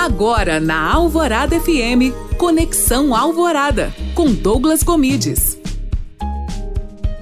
Agora na Alvorada FM, Conexão Alvorada, com Douglas Comides.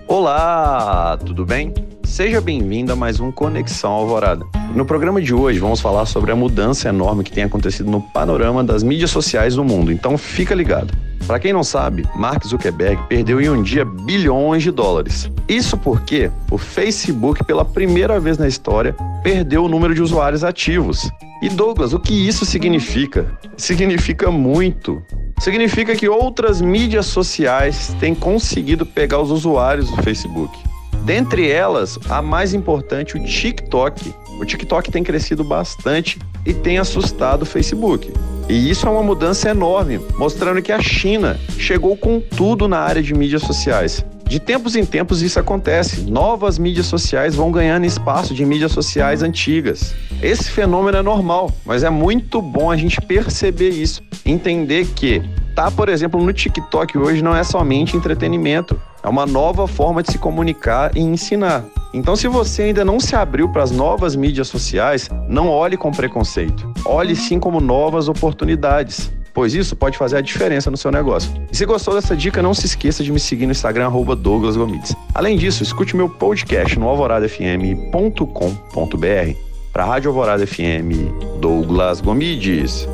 Olá, tudo bem? Seja bem-vindo a mais um Conexão Alvorada. No programa de hoje vamos falar sobre a mudança enorme que tem acontecido no panorama das mídias sociais no mundo, então fica ligado. Para quem não sabe, Mark Zuckerberg perdeu em um dia bilhões de dólares. Isso porque o Facebook, pela primeira vez na história, perdeu o número de usuários ativos. E Douglas, o que isso significa? Significa muito. Significa que outras mídias sociais têm conseguido pegar os usuários do Facebook. Dentre elas, a mais importante, o TikTok. O TikTok tem crescido bastante e tem assustado o Facebook. E isso é uma mudança enorme, mostrando que a China chegou com tudo na área de mídias sociais. De tempos em tempos isso acontece. Novas mídias sociais vão ganhando espaço de mídias sociais antigas. Esse fenômeno é normal, mas é muito bom a gente perceber isso, entender que tá, por exemplo, no TikTok hoje não é somente entretenimento, é uma nova forma de se comunicar e ensinar. Então, se você ainda não se abriu para as novas mídias sociais, não olhe com preconceito. Olhe sim como novas oportunidades pois isso pode fazer a diferença no seu negócio. E se gostou dessa dica, não se esqueça de me seguir no Instagram, Douglas Gomides. Além disso, escute meu podcast no alvoradafm.com.br. Para a Rádio Alvorada FM, Douglas Gomides.